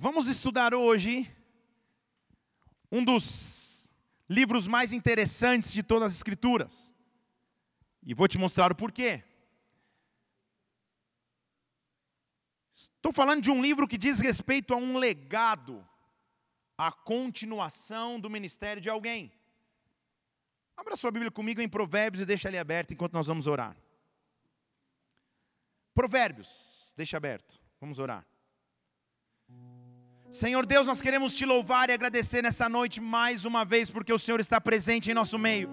Vamos estudar hoje um dos livros mais interessantes de todas as Escrituras. E vou te mostrar o porquê. Estou falando de um livro que diz respeito a um legado, a continuação do ministério de alguém. Abra sua Bíblia comigo em Provérbios e deixa ali aberto enquanto nós vamos orar. Provérbios, deixa aberto, vamos orar. Senhor Deus, nós queremos te louvar e agradecer nessa noite mais uma vez, porque o Senhor está presente em nosso meio.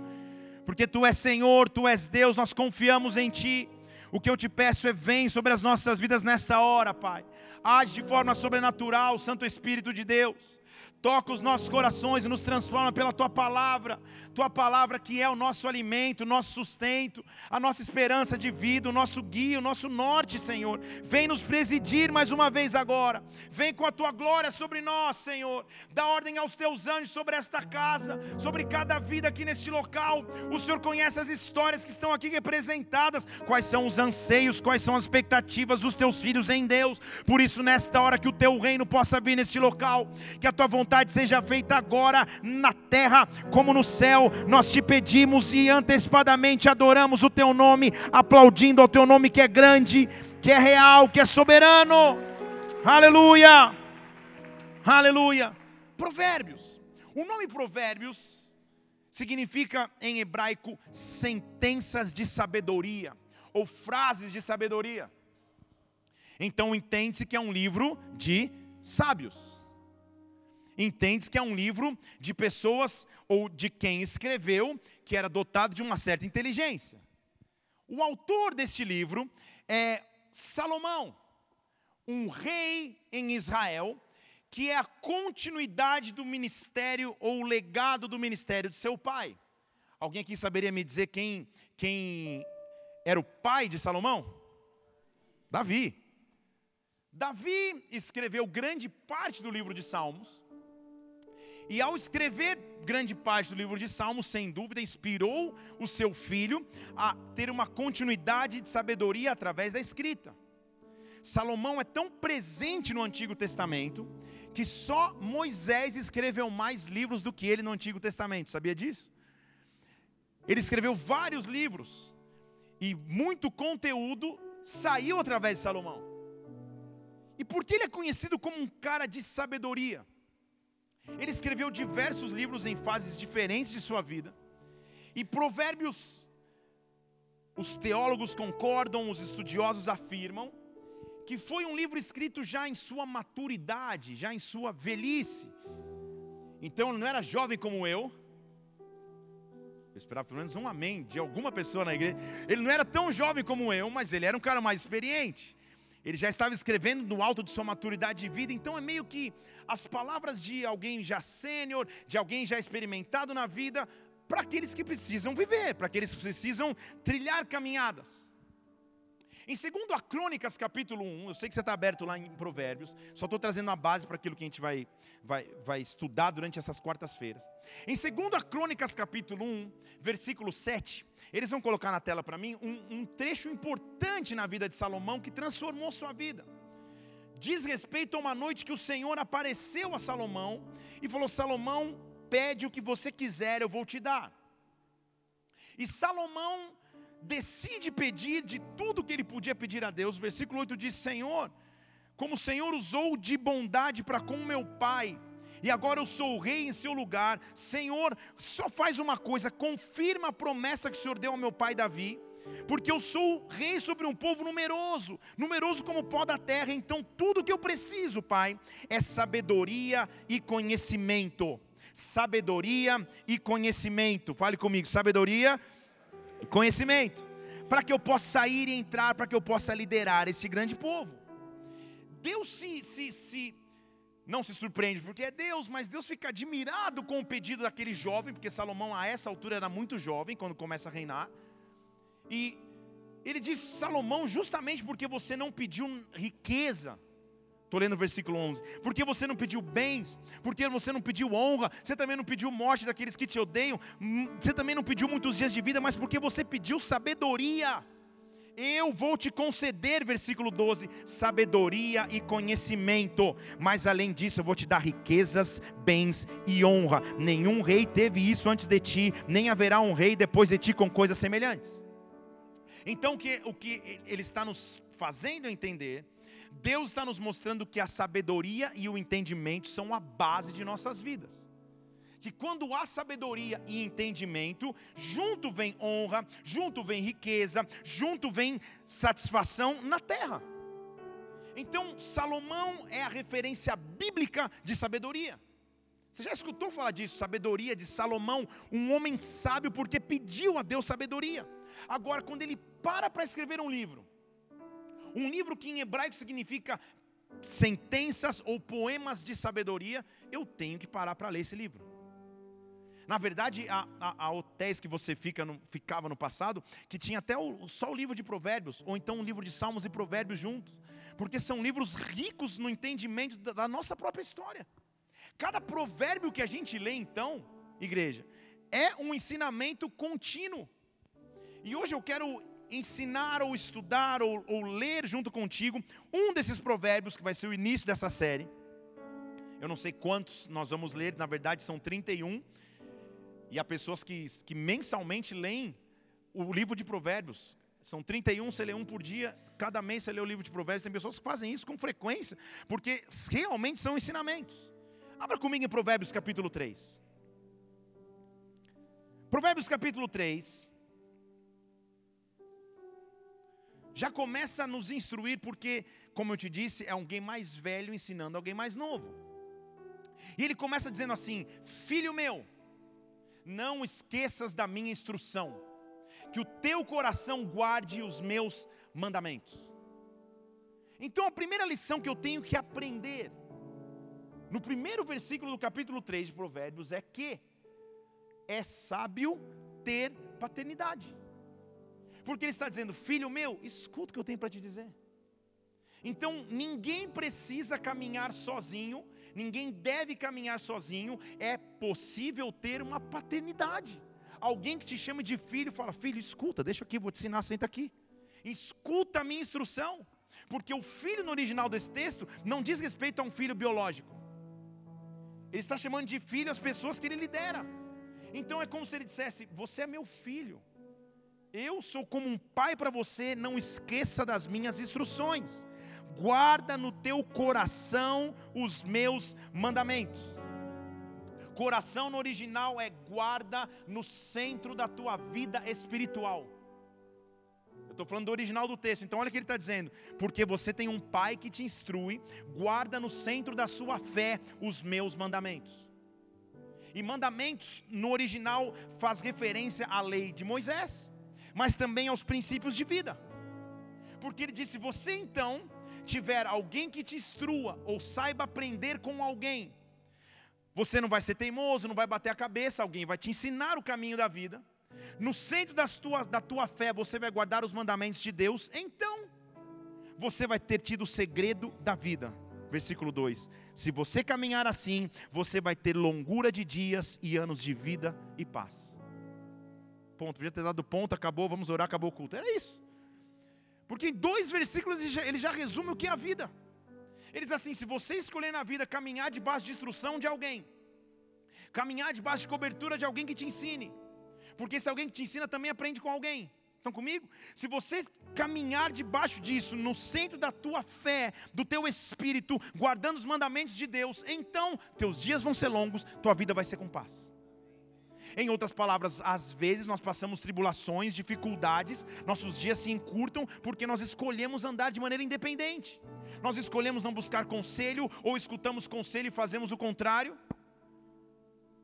Porque tu és Senhor, tu és Deus, nós confiamos em ti. O que eu te peço é: vem sobre as nossas vidas nesta hora, Pai. Age de forma sobrenatural, Santo Espírito de Deus toca os nossos corações e nos transforma pela tua palavra, tua palavra que é o nosso alimento, o nosso sustento, a nossa esperança de vida, o nosso guia, o nosso norte, Senhor. Vem nos presidir mais uma vez agora, vem com a tua glória sobre nós, Senhor. Dá ordem aos teus anjos sobre esta casa, sobre cada vida aqui neste local. O Senhor conhece as histórias que estão aqui representadas, quais são os anseios, quais são as expectativas dos teus filhos em Deus. Por isso, nesta hora, que o teu reino possa vir neste local, que a tua vontade vontade seja feita agora na terra como no céu. Nós te pedimos e antecipadamente adoramos o teu nome, aplaudindo ao teu nome que é grande, que é real, que é soberano. Aleluia! Aleluia! Provérbios. O nome Provérbios significa em hebraico sentenças de sabedoria ou frases de sabedoria. Então entende-se que é um livro de sábios entende que é um livro de pessoas ou de quem escreveu que era dotado de uma certa inteligência. O autor deste livro é Salomão, um rei em Israel, que é a continuidade do ministério ou o legado do ministério de seu pai. Alguém aqui saberia me dizer quem, quem era o pai de Salomão? Davi. Davi escreveu grande parte do livro de Salmos, e ao escrever grande parte do livro de Salmos, sem dúvida, inspirou o seu filho a ter uma continuidade de sabedoria através da escrita. Salomão é tão presente no Antigo Testamento que só Moisés escreveu mais livros do que ele no Antigo Testamento. Sabia disso? Ele escreveu vários livros e muito conteúdo saiu através de Salomão. E por que ele é conhecido como um cara de sabedoria? Ele escreveu diversos livros em fases diferentes de sua vida. E Provérbios, os teólogos concordam, os estudiosos afirmam, que foi um livro escrito já em sua maturidade, já em sua velhice. Então não era jovem como eu. Eu esperava pelo menos um amém de alguma pessoa na igreja. Ele não era tão jovem como eu, mas ele era um cara mais experiente ele já estava escrevendo no alto de sua maturidade de vida, então é meio que as palavras de alguém já sênior, de alguém já experimentado na vida, para aqueles que precisam viver, para aqueles que precisam trilhar caminhadas. Em 2 Crônicas, capítulo 1, eu sei que você está aberto lá em Provérbios, só estou trazendo a base para aquilo que a gente vai, vai, vai estudar durante essas quartas-feiras. Em 2 Crônicas, capítulo 1, versículo 7, eles vão colocar na tela para mim um, um trecho importante na vida de Salomão que transformou sua vida. Diz respeito a uma noite que o Senhor apareceu a Salomão e falou: Salomão, pede o que você quiser, eu vou te dar. E Salomão decide pedir de tudo que ele podia pedir a Deus. Versículo 8 diz: Senhor, como o Senhor usou de bondade para com meu pai, e agora eu sou o rei em seu lugar, Senhor, só faz uma coisa, confirma a promessa que o Senhor deu ao meu pai Davi, porque eu sou rei sobre um povo numeroso, numeroso como o pó da terra, então tudo que eu preciso, Pai, é sabedoria e conhecimento. Sabedoria e conhecimento. Fale comigo, sabedoria conhecimento, para que eu possa sair e entrar, para que eu possa liderar esse grande povo. Deus se, se, se não se surpreende porque é Deus, mas Deus fica admirado com o pedido daquele jovem, porque Salomão a essa altura era muito jovem quando começa a reinar. E ele diz: Salomão, justamente porque você não pediu riqueza, Estou lendo o versículo 11. Porque você não pediu bens, porque você não pediu honra, você também não pediu morte daqueles que te odeiam, hum, você também não pediu muitos dias de vida, mas porque você pediu sabedoria. Eu vou te conceder, versículo 12, sabedoria e conhecimento, mas além disso eu vou te dar riquezas, bens e honra. Nenhum rei teve isso antes de ti, nem haverá um rei depois de ti com coisas semelhantes. Então, o que, o que ele está nos fazendo entender, Deus está nos mostrando que a sabedoria e o entendimento são a base de nossas vidas que quando há sabedoria e entendimento, junto vem honra, junto vem riqueza, junto vem satisfação na terra. Então, Salomão é a referência bíblica de sabedoria. Você já escutou falar disso? Sabedoria de Salomão, um homem sábio porque pediu a Deus sabedoria. Agora, quando ele para para escrever um livro, um livro que em hebraico significa sentenças ou poemas de sabedoria, eu tenho que parar para ler esse livro. Na verdade, há, há, há hotéis que você fica no, ficava no passado, que tinha até o, só o livro de provérbios, ou então um livro de salmos e provérbios juntos, porque são livros ricos no entendimento da, da nossa própria história. Cada provérbio que a gente lê, então, igreja, é um ensinamento contínuo. E hoje eu quero ensinar ou estudar ou, ou, ler junto contigo um desses provérbios que vai ser o início dessa série. Eu não sei quantos nós vamos ler, na verdade são 31. E há pessoas que, que mensalmente leem o livro de Provérbios. São 31, você lê um por dia, cada mês você lê o livro de Provérbios. Tem pessoas que fazem isso com frequência, porque realmente são ensinamentos. Abra comigo em Provérbios capítulo 3. Provérbios capítulo 3. Já começa a nos instruir, porque, como eu te disse, é alguém mais velho ensinando alguém mais novo. E ele começa dizendo assim: Filho meu, não esqueças da minha instrução, que o teu coração guarde os meus mandamentos. Então a primeira lição que eu tenho que aprender, no primeiro versículo do capítulo 3 de Provérbios, é que é sábio ter paternidade. Porque ele está dizendo, filho meu, escuta o que eu tenho para te dizer. Então ninguém precisa caminhar sozinho ninguém deve caminhar sozinho, é possível ter uma paternidade. Alguém que te chama de filho, fala: Filho, escuta, deixa aqui, vou te ensinar, senta aqui. Escuta a minha instrução, porque o filho no original desse texto não diz respeito a um filho biológico, ele está chamando de filho as pessoas que ele lidera. Então é como se ele dissesse: Você é meu filho, eu sou como um pai para você, não esqueça das minhas instruções guarda no teu coração os meus mandamentos. Coração no original é guarda no centro da tua vida espiritual. Eu estou falando do original do texto, então olha o que ele está dizendo. Porque você tem um pai que te instrui, guarda no centro da sua fé os meus mandamentos. E mandamentos no original faz referência à lei de Moisés, mas também aos princípios de vida. Porque ele disse: Você então tiver alguém que te instrua ou saiba aprender com alguém, você não vai ser teimoso, não vai bater a cabeça, alguém vai te ensinar o caminho da vida. No centro das tuas, da tua fé, você vai guardar os mandamentos de Deus, então você vai ter tido o segredo da vida. Versículo 2: Se você caminhar assim, você vai ter longura de dias e anos de vida e paz. Ponto. Podia ter dado ponto, acabou, vamos orar, acabou o culto. Era isso. Porque em dois versículos ele já, ele já resume o que é a vida. Ele diz assim: se você escolher na vida caminhar debaixo de instrução de alguém, caminhar debaixo de cobertura de alguém que te ensine, porque se alguém que te ensina também aprende com alguém. Estão comigo? Se você caminhar debaixo disso, no centro da tua fé, do teu espírito, guardando os mandamentos de Deus, então teus dias vão ser longos, tua vida vai ser com paz. Em outras palavras, às vezes nós passamos tribulações, dificuldades, nossos dias se encurtam porque nós escolhemos andar de maneira independente. Nós escolhemos não buscar conselho ou escutamos conselho e fazemos o contrário.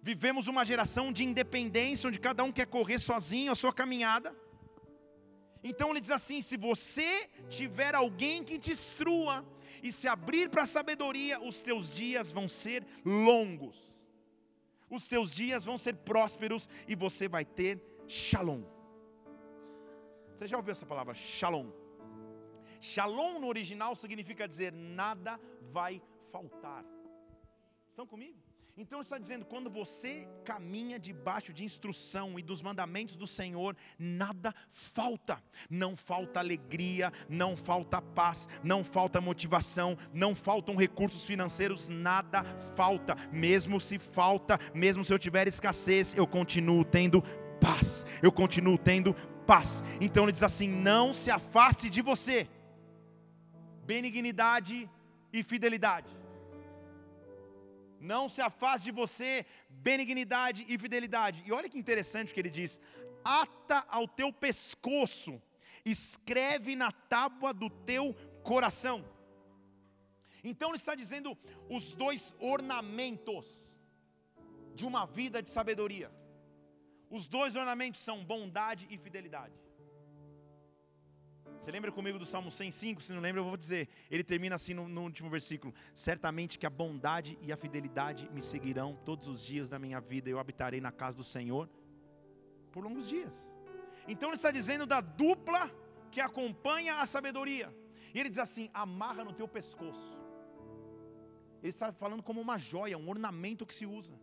Vivemos uma geração de independência onde cada um quer correr sozinho a sua caminhada. Então ele diz assim: se você tiver alguém que te instrua e se abrir para a sabedoria, os teus dias vão ser longos os teus dias vão ser prósperos e você vai ter shalom. Você já ouviu essa palavra, shalom? Shalom no original significa dizer nada vai faltar. Estão comigo? Então está dizendo: quando você caminha debaixo de instrução e dos mandamentos do Senhor, nada falta. Não falta alegria, não falta paz, não falta motivação, não faltam recursos financeiros, nada falta. Mesmo se falta, mesmo se eu tiver escassez, eu continuo tendo paz. Eu continuo tendo paz. Então ele diz assim: não se afaste de você. Benignidade e fidelidade não se afaste de você benignidade e fidelidade. E olha que interessante o que ele diz: ata ao teu pescoço, escreve na tábua do teu coração. Então ele está dizendo os dois ornamentos de uma vida de sabedoria. Os dois ornamentos são bondade e fidelidade. Você lembra comigo do Salmo 105? Se não lembra, eu vou dizer. Ele termina assim no, no, último versículo: Certamente que a bondade e a fidelidade me seguirão todos os dias da minha vida, eu habitarei na casa do Senhor por longos dias. Então ele está dizendo da dupla que acompanha a sabedoria. E ele diz assim: amarra no teu pescoço. Ele está falando como uma joia, um ornamento que se usa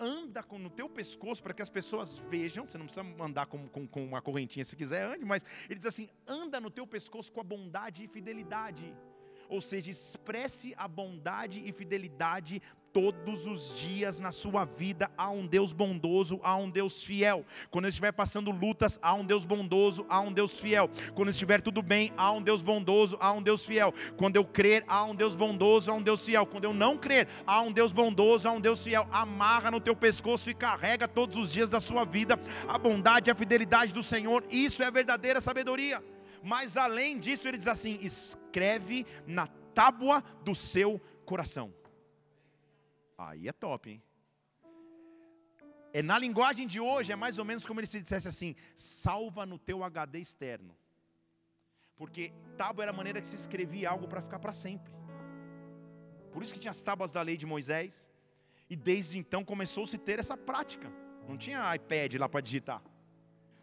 anda com, no teu pescoço para que as pessoas vejam. Você não precisa andar com, com, com uma correntinha se quiser, ande, mas ele diz assim: anda no teu pescoço com a bondade e fidelidade. Ou seja, expresse a bondade e fidelidade todos os dias na sua vida há um Deus bondoso, há um Deus fiel. Quando eu estiver passando lutas, há um Deus bondoso, há um Deus fiel. Quando estiver tudo bem, há um Deus bondoso, há um Deus fiel. Quando eu crer, há um Deus bondoso, há um Deus fiel. Quando eu não crer, há um Deus bondoso, há um Deus fiel. Amarra no teu pescoço e carrega todos os dias da sua vida a bondade e a fidelidade do Senhor. Isso é verdadeira sabedoria. Mas além disso, ele diz assim: escreve na tábua do seu coração. Aí é top, hein? É na linguagem de hoje, é mais ou menos como ele se dissesse assim: salva no teu HD externo. Porque tábua era a maneira que se escrevia algo para ficar para sempre. Por isso que tinha as tábuas da lei de Moisés. E desde então começou-se a ter essa prática. Não tinha iPad lá para digitar.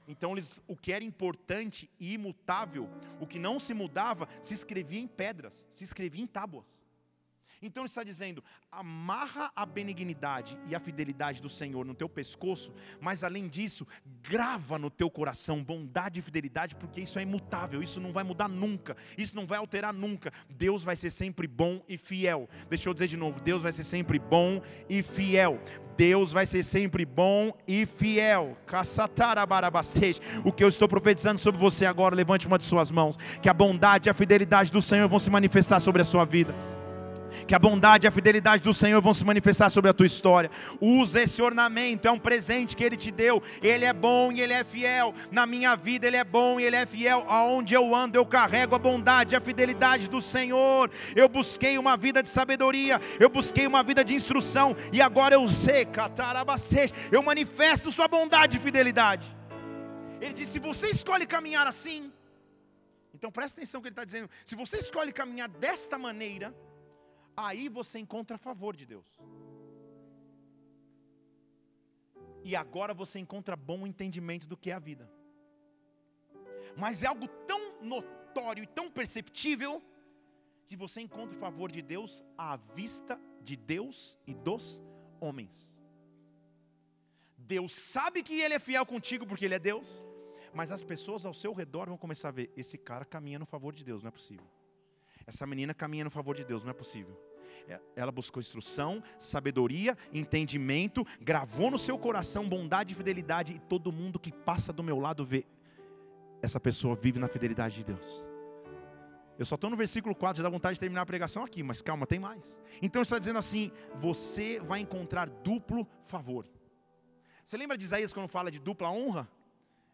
Então, eles, o que era importante e imutável, o que não se mudava, se escrevia em pedras, se escrevia em tábuas. Então ele está dizendo: amarra a benignidade e a fidelidade do Senhor no teu pescoço, mas além disso, grava no teu coração bondade e fidelidade, porque isso é imutável, isso não vai mudar nunca, isso não vai alterar nunca. Deus vai ser sempre bom e fiel. Deixa eu dizer de novo: Deus vai ser sempre bom e fiel. Deus vai ser sempre bom e fiel. O que eu estou profetizando sobre você agora, levante uma de suas mãos. Que a bondade e a fidelidade do Senhor vão se manifestar sobre a sua vida que a bondade e a fidelidade do Senhor vão se manifestar sobre a tua história. Usa esse ornamento, é um presente que Ele te deu. Ele é bom e Ele é fiel. Na minha vida Ele é bom e Ele é fiel. Aonde eu ando, eu carrego a bondade e a fidelidade do Senhor. Eu busquei uma vida de sabedoria, eu busquei uma vida de instrução, e agora eu sei, catarabacete, eu manifesto Sua bondade e fidelidade. Ele disse: se você escolhe caminhar assim, então presta atenção que ele está dizendo: se você escolhe caminhar desta maneira, aí você encontra favor de Deus. E agora você encontra bom entendimento do que é a vida. Mas é algo tão notório e tão perceptível que você encontra o favor de Deus à vista de Deus e dos homens. Deus sabe que Ele é fiel contigo porque Ele é Deus, mas as pessoas ao seu redor vão começar a ver: esse cara caminha no favor de Deus, não é possível. Essa menina caminha no favor de Deus, não é possível. É, ela buscou instrução, sabedoria, entendimento, gravou no seu coração bondade e fidelidade, e todo mundo que passa do meu lado vê, essa pessoa vive na fidelidade de Deus. Eu só estou no versículo 4, já dá vontade de terminar a pregação aqui, mas calma, tem mais. Então está dizendo assim: você vai encontrar duplo favor. Você lembra de Isaías quando fala de dupla honra?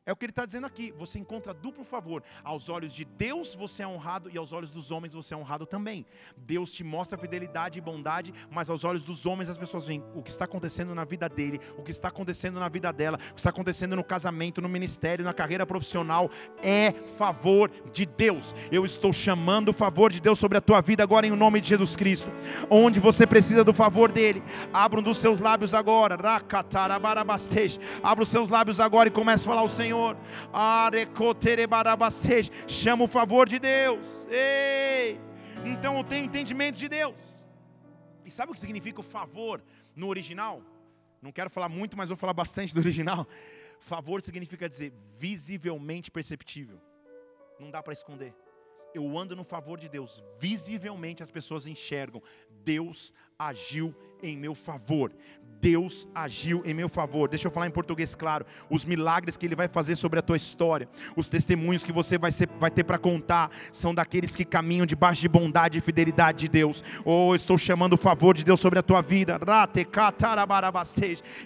É o que ele está dizendo aqui. Você encontra duplo favor. Aos olhos de Deus você é honrado e aos olhos dos homens você é honrado também. Deus te mostra fidelidade e bondade, mas aos olhos dos homens as pessoas veem o que está acontecendo na vida dele, o que está acontecendo na vida dela, o que está acontecendo no casamento, no ministério, na carreira profissional. É favor de Deus. Eu estou chamando o favor de Deus sobre a tua vida agora em nome de Jesus Cristo. Onde você precisa do favor dele, abra um dos seus lábios agora. Abra os seus lábios agora e comece a falar ao Senhor. Senhor. Chama o favor de Deus. Ei! Então eu tenho entendimento de Deus. E sabe o que significa o favor no original? Não quero falar muito, mas vou falar bastante do original. Favor significa dizer visivelmente perceptível. Não dá para esconder. Eu ando no favor de Deus. Visivelmente as pessoas enxergam. Deus agiu em meu favor. Deus agiu em meu favor. Deixa eu falar em português claro. Os milagres que Ele vai fazer sobre a tua história, os testemunhos que você vai, ser, vai ter para contar, são daqueles que caminham debaixo de bondade e fidelidade de Deus. Oh, estou chamando o favor de Deus sobre a tua vida.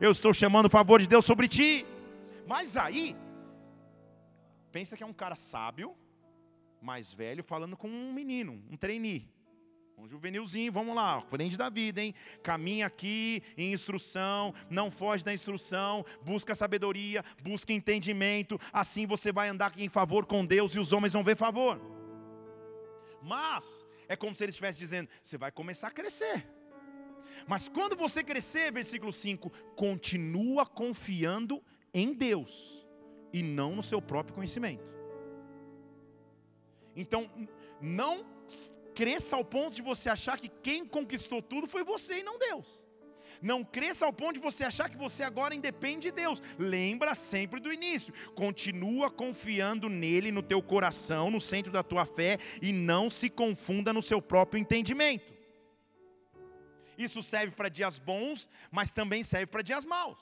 Eu estou chamando o favor de Deus sobre ti. Mas aí, pensa que é um cara sábio, mais velho, falando com um menino, um trainee. Um juvenilzinho, vamos lá, aprende da vida, hein? Caminha aqui em instrução, não foge da instrução, busca sabedoria, busca entendimento, assim você vai andar em favor com Deus e os homens vão ver favor. Mas, é como se ele estivesse dizendo: você vai começar a crescer. Mas quando você crescer, versículo 5, continua confiando em Deus e não no seu próprio conhecimento. Então, não cresça ao ponto de você achar que quem conquistou tudo foi você e não Deus. Não cresça ao ponto de você achar que você agora independe de Deus. Lembra sempre do início. Continua confiando nele, no teu coração, no centro da tua fé e não se confunda no seu próprio entendimento. Isso serve para dias bons, mas também serve para dias maus.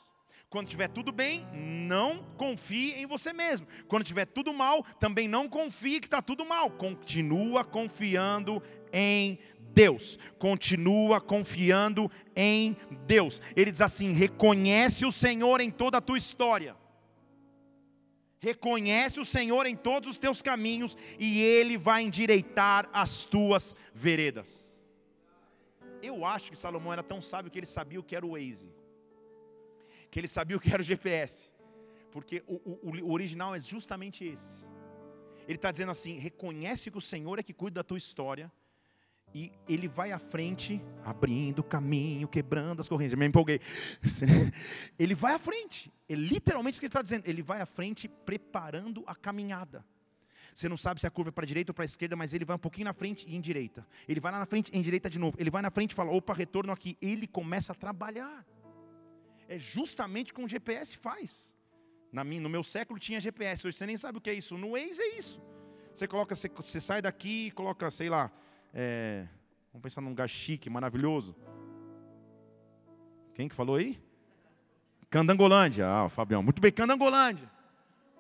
Quando estiver tudo bem, não confie em você mesmo. Quando estiver tudo mal, também não confie que está tudo mal. Continua confiando em Deus. Continua confiando em Deus. Ele diz assim: reconhece o Senhor em toda a tua história. Reconhece o Senhor em todos os teus caminhos e Ele vai endireitar as tuas veredas. Eu acho que Salomão era tão sábio que ele sabia o que era o Waze que ele sabia o que era o GPS, porque o, o, o original é justamente esse. Ele está dizendo assim: reconhece que o Senhor é que cuida da tua história, e ele vai à frente, abrindo o caminho, quebrando as correntes. Eu me empolguei. Ele vai à frente. Ele, literalmente, isso que ele está dizendo. Ele vai à frente, preparando a caminhada. Você não sabe se a curva é para a direita ou para a esquerda, mas ele vai um pouquinho na frente e em direita. Ele vai lá na frente e em direita de novo. Ele vai na frente e fala: opa, retorno aqui. Ele começa a trabalhar é justamente como o GPS faz. Na minha, no meu século tinha GPS, hoje você nem sabe o que é isso. No Waze é isso. Você coloca, você, você sai daqui coloca, sei lá, é, vamos pensar num lugar chique, maravilhoso. Quem que falou aí? Candangolândia. Ah, Fabião, muito bem, Candangolândia.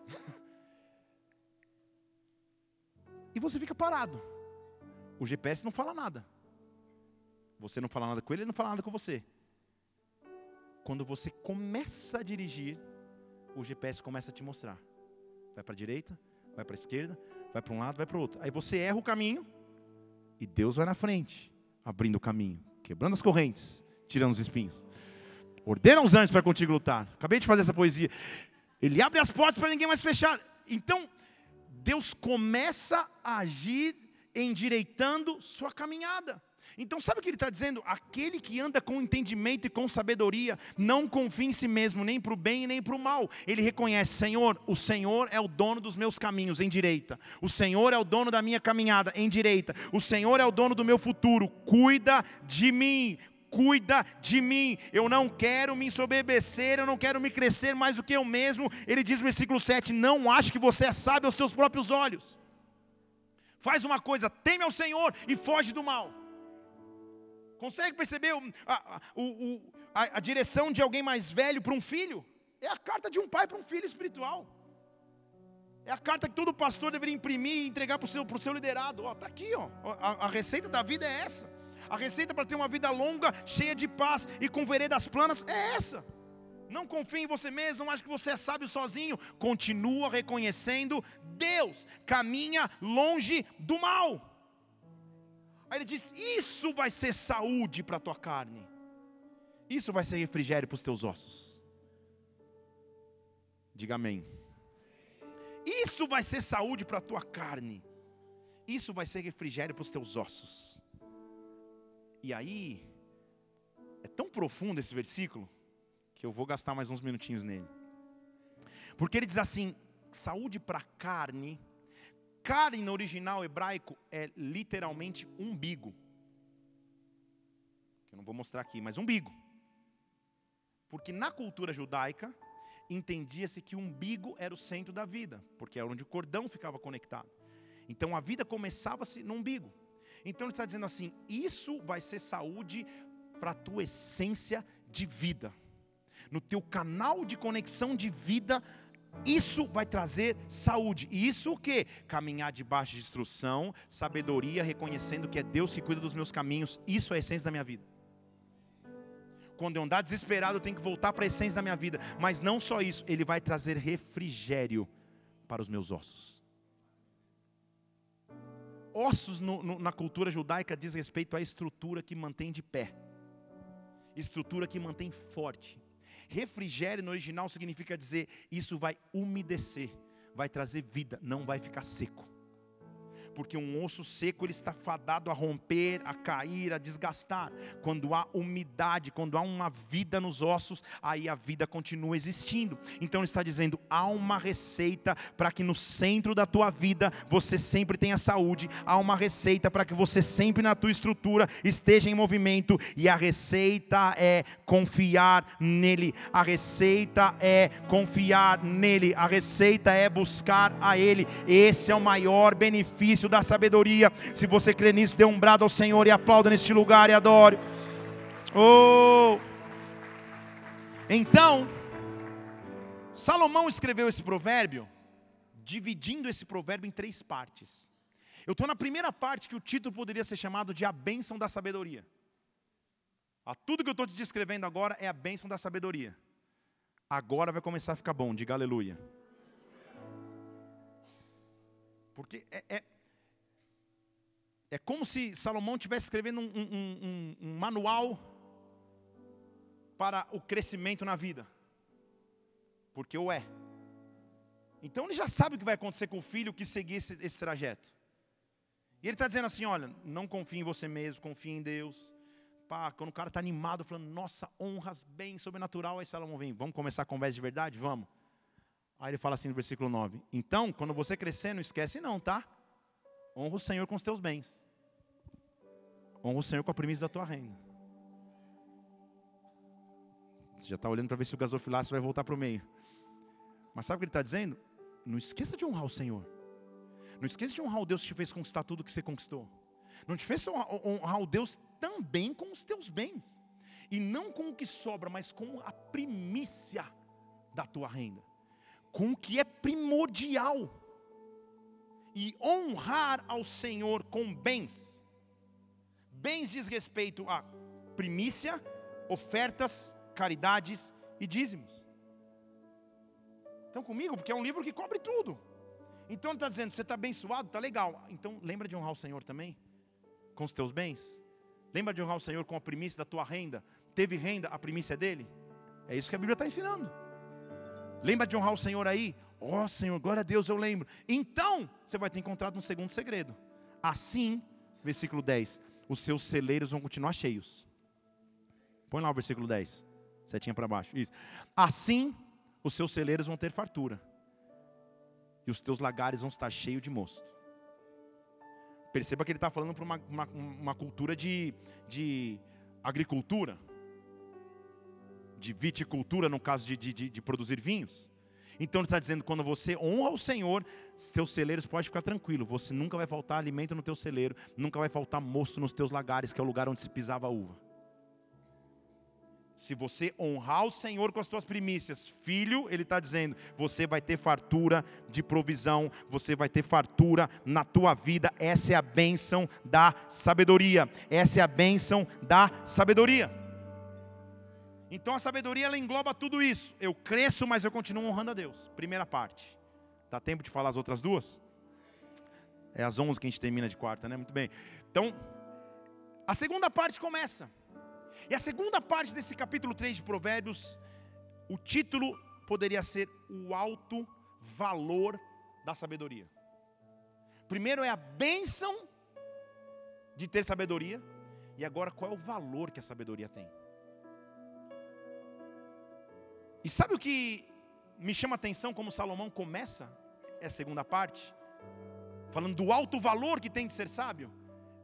e você fica parado. O GPS não fala nada. Você não fala nada com ele, ele não fala nada com você. Quando você começa a dirigir, o GPS começa a te mostrar. Vai para a direita, vai para a esquerda, vai para um lado, vai para o outro. Aí você erra o caminho e Deus vai na frente, abrindo o caminho, quebrando as correntes, tirando os espinhos. Ordena os anjos para contigo lutar. Acabei de fazer essa poesia. Ele abre as portas para ninguém mais fechar. Então, Deus começa a agir endireitando sua caminhada. Então, sabe o que ele está dizendo? Aquele que anda com entendimento e com sabedoria, não confia em si mesmo, nem para o bem nem para o mal. Ele reconhece: Senhor, o Senhor é o dono dos meus caminhos, em direita. O Senhor é o dono da minha caminhada, em direita. O Senhor é o dono do meu futuro. Cuida de mim, cuida de mim. Eu não quero me ensoberbecer, eu não quero me crescer mais do que eu mesmo. Ele diz no versículo 7: Não ache que você é sábio aos teus próprios olhos. Faz uma coisa, teme ao Senhor e foge do mal. Consegue perceber a, a, a, direção de alguém mais velho para um filho? É a carta de um pai para um filho espiritual. É a carta que todo pastor deveria imprimir e entregar para o seu, seu liderado. Está aqui, ó. A, a receita da vida é essa. A receita para ter uma vida longa, cheia de paz e com veredas planas é essa. Não confie em você mesmo, não ache que você é sábio sozinho. Continua reconhecendo Deus. Caminha longe do mal. Aí ele diz: Isso vai ser saúde para a tua carne, isso vai ser refrigério para os teus ossos. Diga amém. Isso vai ser saúde para a tua carne, isso vai ser refrigério para os teus ossos. E aí, é tão profundo esse versículo, que eu vou gastar mais uns minutinhos nele. Porque ele diz assim: saúde para a carne Carne no original hebraico é literalmente umbigo. eu não vou mostrar aqui, mas umbigo. Porque na cultura judaica, entendia-se que o umbigo era o centro da vida, porque era onde o cordão ficava conectado. Então a vida começava-se no umbigo. Então ele está dizendo assim: isso vai ser saúde para a tua essência de vida, no teu canal de conexão de vida. Isso vai trazer saúde. E isso o que? Caminhar debaixo de instrução, sabedoria, reconhecendo que é Deus que cuida dos meus caminhos. Isso é a essência da minha vida. Quando eu andar desesperado, eu tenho que voltar para a essência da minha vida. Mas não só isso, Ele vai trazer refrigério para os meus ossos. Ossos no, no, na cultura judaica diz respeito à estrutura que mantém de pé, estrutura que mantém forte. Refrigério no original significa dizer isso vai umedecer, vai trazer vida, não vai ficar seco porque um osso seco ele está fadado a romper, a cair, a desgastar. Quando há umidade, quando há uma vida nos ossos, aí a vida continua existindo. Então ele está dizendo: há uma receita para que no centro da tua vida você sempre tenha saúde, há uma receita para que você sempre na tua estrutura esteja em movimento, e a receita é confiar nele. A receita é confiar nele. A receita é buscar a ele. Esse é o maior benefício benefício da sabedoria. Se você crê nisso, dê um brado ao Senhor e aplauda neste lugar e adore. Oh! Então, Salomão escreveu esse provérbio, dividindo esse provérbio em três partes. Eu estou na primeira parte que o título poderia ser chamado de A Bênção da Sabedoria. A tudo que eu estou te descrevendo agora é a bênção da sabedoria. Agora vai começar a ficar bom, diga aleluia. Porque é, é, é como se Salomão estivesse escrevendo um, um, um, um, manual para o crescimento na vida. Porque o é. Então ele já sabe o que vai acontecer com o filho que seguir esse, esse trajeto. E ele está dizendo assim: olha, não confie em você mesmo, confie em Deus. Pá, quando o cara está animado, falando, nossa, honras, bem, sobrenatural, aí Salomão vem, vamos começar a conversa de verdade? Vamos. Aí ele fala assim no versículo 9: Então, quando você crescer, não esquece, não, tá? Honra o Senhor com os teus bens. Honra o Senhor com a premissa da tua renda. Você já está olhando para ver se o gasofilácio vai voltar para o meio. Mas sabe o que ele está dizendo? Não esqueça de honrar o Senhor. Não esqueça de honrar o Deus que te fez conquistar tudo que você conquistou. Não te fez honrar o Deus também com os teus bens. E não com o que sobra, mas com a primícia da tua renda. Com o que é primordial. E honrar ao Senhor com bens Bens diz respeito a primícia, ofertas, caridades e dízimos. Estão comigo? Porque é um livro que cobre tudo. Então ele está dizendo, você está abençoado, está legal. Então lembra de honrar o Senhor também? Com os teus bens? Lembra de honrar o Senhor com a primícia da tua renda? Teve renda, a primícia é dele? É isso que a Bíblia está ensinando. Lembra de honrar o Senhor aí? Ó oh, Senhor, glória a Deus, eu lembro. Então, você vai ter encontrado um segundo segredo. Assim, versículo 10 os seus celeiros vão continuar cheios. Põe lá o versículo 10, setinha para baixo. Isso. Assim, os seus celeiros vão ter fartura, e os teus lagares vão estar cheios de mosto. Perceba que ele está falando para uma, uma, uma, cultura de, de agricultura, de viticultura, no caso de, de, de produzir vinhos. Então ele está dizendo, quando você honra o Senhor, seus celeiros pode ficar tranquilo. Você nunca vai faltar alimento no teu celeiro, nunca vai faltar mosto nos teus lagares, que é o lugar onde se pisava a uva. Se você honrar o Senhor com as tuas primícias, filho, ele está dizendo, você vai ter fartura de provisão, você vai ter fartura na tua vida. Essa é a bênção da sabedoria. Essa é a bênção da sabedoria. Então a sabedoria ela engloba tudo isso. Eu cresço, mas eu continuo honrando a Deus. Primeira parte. Dá tempo de falar as outras duas? É às 11 que a gente termina de quarta, né? Muito bem. Então, a segunda parte começa. E a segunda parte desse capítulo 3 de Provérbios, o título poderia ser o alto valor da sabedoria. Primeiro é a bênção de ter sabedoria, e agora qual é o valor que a sabedoria tem? E sabe o que me chama a atenção como Salomão começa essa segunda parte? Falando do alto valor que tem de ser sábio.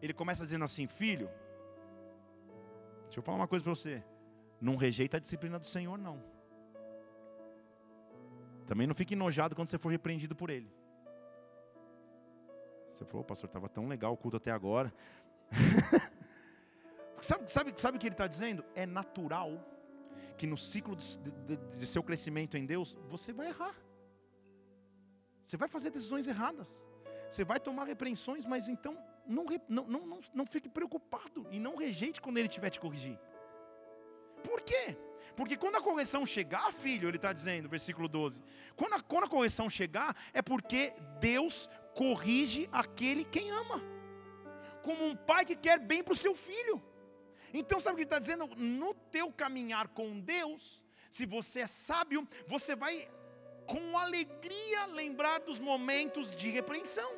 Ele começa dizendo assim: Filho, Deixa eu falar uma coisa para você. Não rejeita a disciplina do Senhor, não. Também não fique enojado quando você for repreendido por Ele. Você falou, pastor, estava tão legal o culto até agora. sabe, sabe, sabe o que ele está dizendo? É natural que no ciclo de, de, de seu crescimento em Deus, você vai errar. Você vai fazer decisões erradas. Você vai tomar repreensões, mas então não, não, não, não, fique preocupado e não rejeite quando ele tiver te corrigir. Por quê? Porque quando a correção chegar, filho, ele está dizendo, versículo 12: quando a, quando a correção chegar, é porque Deus corrige aquele quem ama, como um pai que quer bem para o seu filho. Então, sabe o que ele está dizendo? No teu caminhar com Deus, se você é sábio, você vai com alegria lembrar dos momentos de repreensão.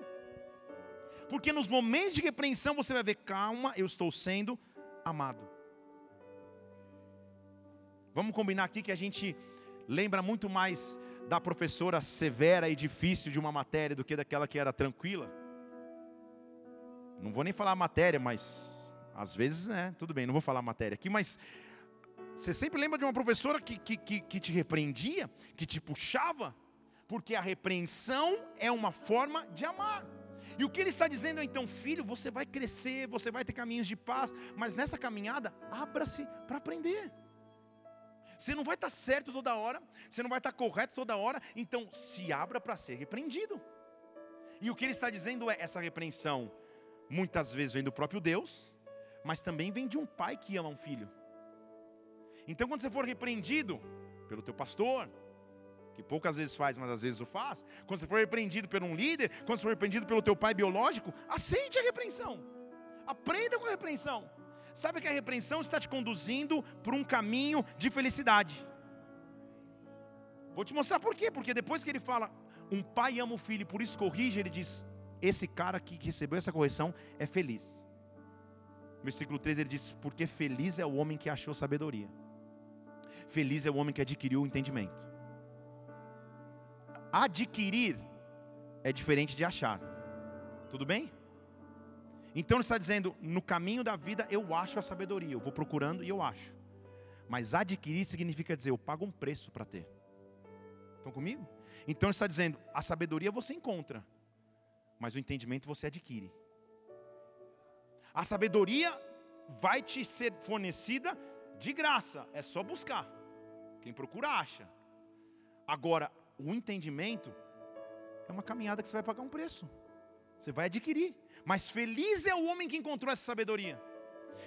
Porque nos momentos de repreensão você vai ver, calma, eu estou sendo amado. Vamos combinar aqui que a gente lembra muito mais da professora severa e difícil de uma matéria do que daquela que era tranquila. Não vou nem falar a matéria, mas às vezes, né, tudo bem, não vou falar a matéria aqui, mas você sempre lembra de uma professora que, que, que, que te repreendia, que te puxava, porque a repreensão é uma forma de amar. E o que ele está dizendo é então, filho, você vai crescer, você vai ter caminhos de paz, mas nessa caminhada, abra-se para aprender. Você não vai estar certo toda hora, você não vai estar correto toda hora, então se abra para ser repreendido. E o que ele está dizendo é: essa repreensão muitas vezes vem do próprio Deus, mas também vem de um pai que ama um filho. Então, quando você for repreendido pelo teu pastor, que poucas vezes faz, mas às vezes o faz. Quando você for repreendido por um líder, quando você for repreendido pelo teu pai biológico, aceite a repreensão. Aprenda com a repreensão. Sabe que a repreensão está te conduzindo para um caminho de felicidade. Vou te mostrar por quê. Porque depois que ele fala, um pai ama o filho por isso corrige, ele diz: esse cara que recebeu essa correção é feliz. Versículo 13 ele diz: Porque feliz é o homem que achou sabedoria, feliz é o homem que adquiriu o entendimento. Adquirir é diferente de achar. Tudo bem? Então ele está dizendo: no caminho da vida eu acho a sabedoria, eu vou procurando e eu acho. Mas adquirir significa dizer, eu pago um preço para ter. Estão comigo? Então ele está dizendo: a sabedoria você encontra, mas o entendimento você adquire. A sabedoria vai te ser fornecida de graça, é só buscar. Quem procura acha. Agora, o entendimento é uma caminhada que você vai pagar um preço. Você vai adquirir. Mas feliz é o homem que encontrou essa sabedoria.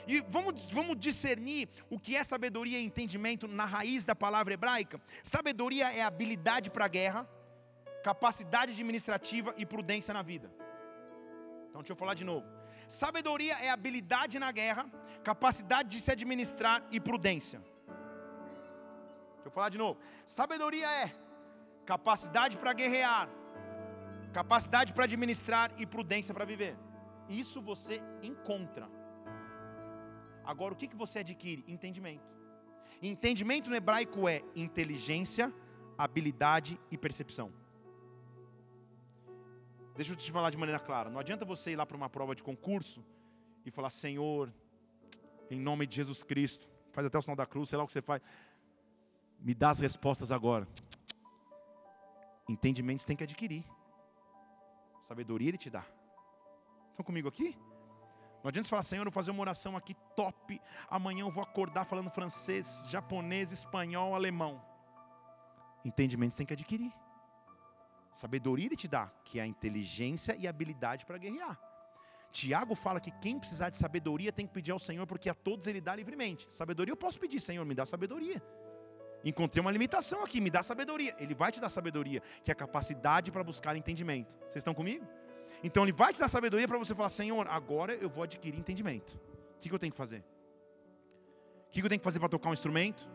E vamos, vamos discernir o que é sabedoria e entendimento na raiz da palavra hebraica. Sabedoria é habilidade para a guerra, capacidade administrativa e prudência na vida. Então deixa eu falar de novo. Sabedoria é habilidade na guerra, capacidade de se administrar e prudência. Deixa eu falar de novo. Sabedoria é capacidade para guerrear, capacidade para administrar e prudência para viver. Isso você encontra. Agora, o que, que você adquire? Entendimento. Entendimento no hebraico é inteligência, habilidade e percepção. Deixa eu te falar de maneira clara. Não adianta você ir lá para uma prova de concurso e falar, Senhor, em nome de Jesus Cristo, faz até o sinal da cruz, sei lá o que você faz. Me dá as respostas agora. Entendimento você tem que adquirir. Sabedoria Ele te dá. Estão comigo aqui? Não adianta você falar, Senhor, eu vou fazer uma oração aqui top. Amanhã eu vou acordar falando francês, japonês, espanhol, alemão. Entendimento você tem que adquirir. Sabedoria Ele te dá, que é a inteligência e habilidade para guerrear. Tiago fala que quem precisar de sabedoria tem que pedir ao Senhor, porque a todos Ele dá livremente. Sabedoria eu posso pedir, Senhor, me dá sabedoria. Encontrei uma limitação aqui, me dá sabedoria. Ele vai te dar sabedoria, que é a capacidade para buscar entendimento. Vocês estão comigo? Então ele vai te dar sabedoria para você falar: Senhor, agora eu vou adquirir entendimento. O que, eu tenho que fazer? O que, eu tenho que fazer para tocar um instrumento?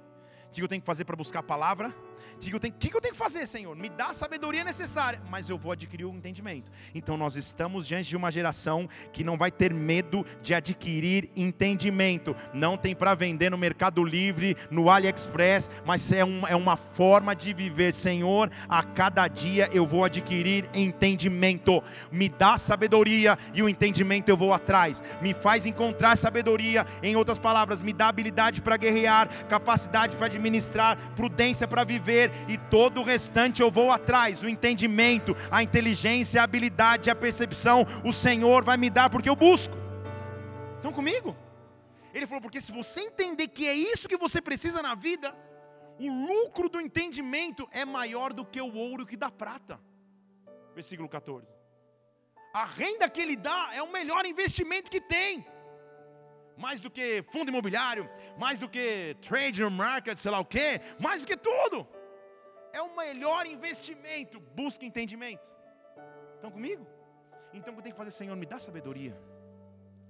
O que eu tenho que fazer para buscar a palavra? O que eu, tenho, que eu tenho que fazer, Senhor? Me dá a sabedoria necessária, mas eu vou adquirir o entendimento. Então nós estamos diante de uma geração que não vai ter medo de adquirir entendimento. Não tem para vender no Mercado Livre, no AliExpress, mas é, um, é uma forma de viver. Senhor, a cada dia eu vou adquirir entendimento. Me dá sabedoria e o entendimento eu vou atrás. Me faz encontrar sabedoria, em outras palavras, me dá habilidade para guerrear, capacidade para administrar, prudência para viver e todo o restante eu vou atrás. O entendimento, a inteligência, a habilidade, a percepção, o Senhor vai me dar porque eu busco. Estão comigo? Ele falou: porque se você entender que é isso que você precisa na vida, o lucro do entendimento é maior do que o ouro que dá prata. Versículo 14. A renda que ele dá é o melhor investimento que tem. Mais do que fundo imobiliário, mais do que trade market, sei lá o quê, mais do que tudo. É o melhor investimento. Busca entendimento. Estão comigo? Então eu tenho que fazer, Senhor, me dá sabedoria.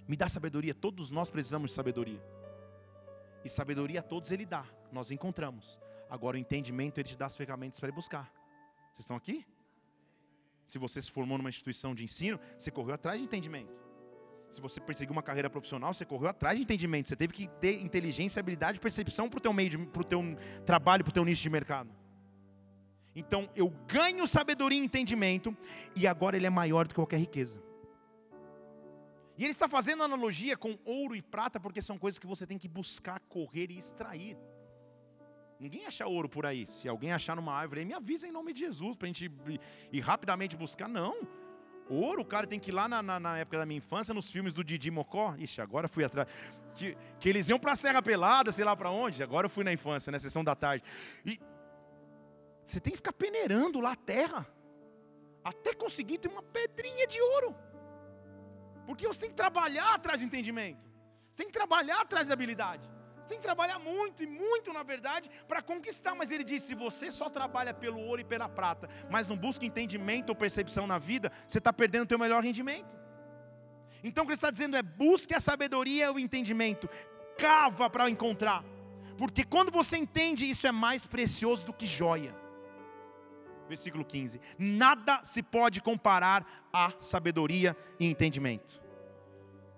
Me dá sabedoria. Todos nós precisamos de sabedoria. E sabedoria a todos Ele dá. Nós encontramos. Agora o entendimento Ele te dá as ferramentas para ir buscar. Vocês estão aqui? Se você se formou numa instituição de ensino, você correu atrás de entendimento. Se você perseguiu uma carreira profissional, você correu atrás de entendimento. Você teve que ter inteligência, habilidade e percepção para o teu meio, para o teu trabalho, para o teu nicho de mercado. Então eu ganho sabedoria e entendimento, e agora ele é maior do que qualquer riqueza. E ele está fazendo analogia com ouro e prata, porque são coisas que você tem que buscar, correr e extrair. Ninguém acha ouro por aí. Se alguém achar numa árvore, me avisa em nome de Jesus, para a gente ir, ir, rapidamente buscar. Não. Ouro, o cara tem que ir lá na, na, na, época da minha infância, nos filmes do Didi Mocó. Ixi, agora fui atrás. Que, que eles iam para a Serra Pelada, sei lá para onde. Agora eu fui na infância, na sessão da tarde. E você tem que ficar peneirando lá a terra. Até conseguir ter uma pedrinha de ouro. Porque você tem que trabalhar atrás do entendimento. Você tem que trabalhar atrás da habilidade tem que trabalhar muito e muito, na verdade, para conquistar. Mas ele disse: se você só trabalha pelo ouro e pela prata, mas não busca entendimento ou percepção na vida, você está perdendo o teu melhor rendimento. Então o que ele está dizendo é: busque a sabedoria e o entendimento, cava para encontrar, porque quando você entende, isso é mais precioso do que joia. Versículo 15: Nada se pode comparar a sabedoria e entendimento.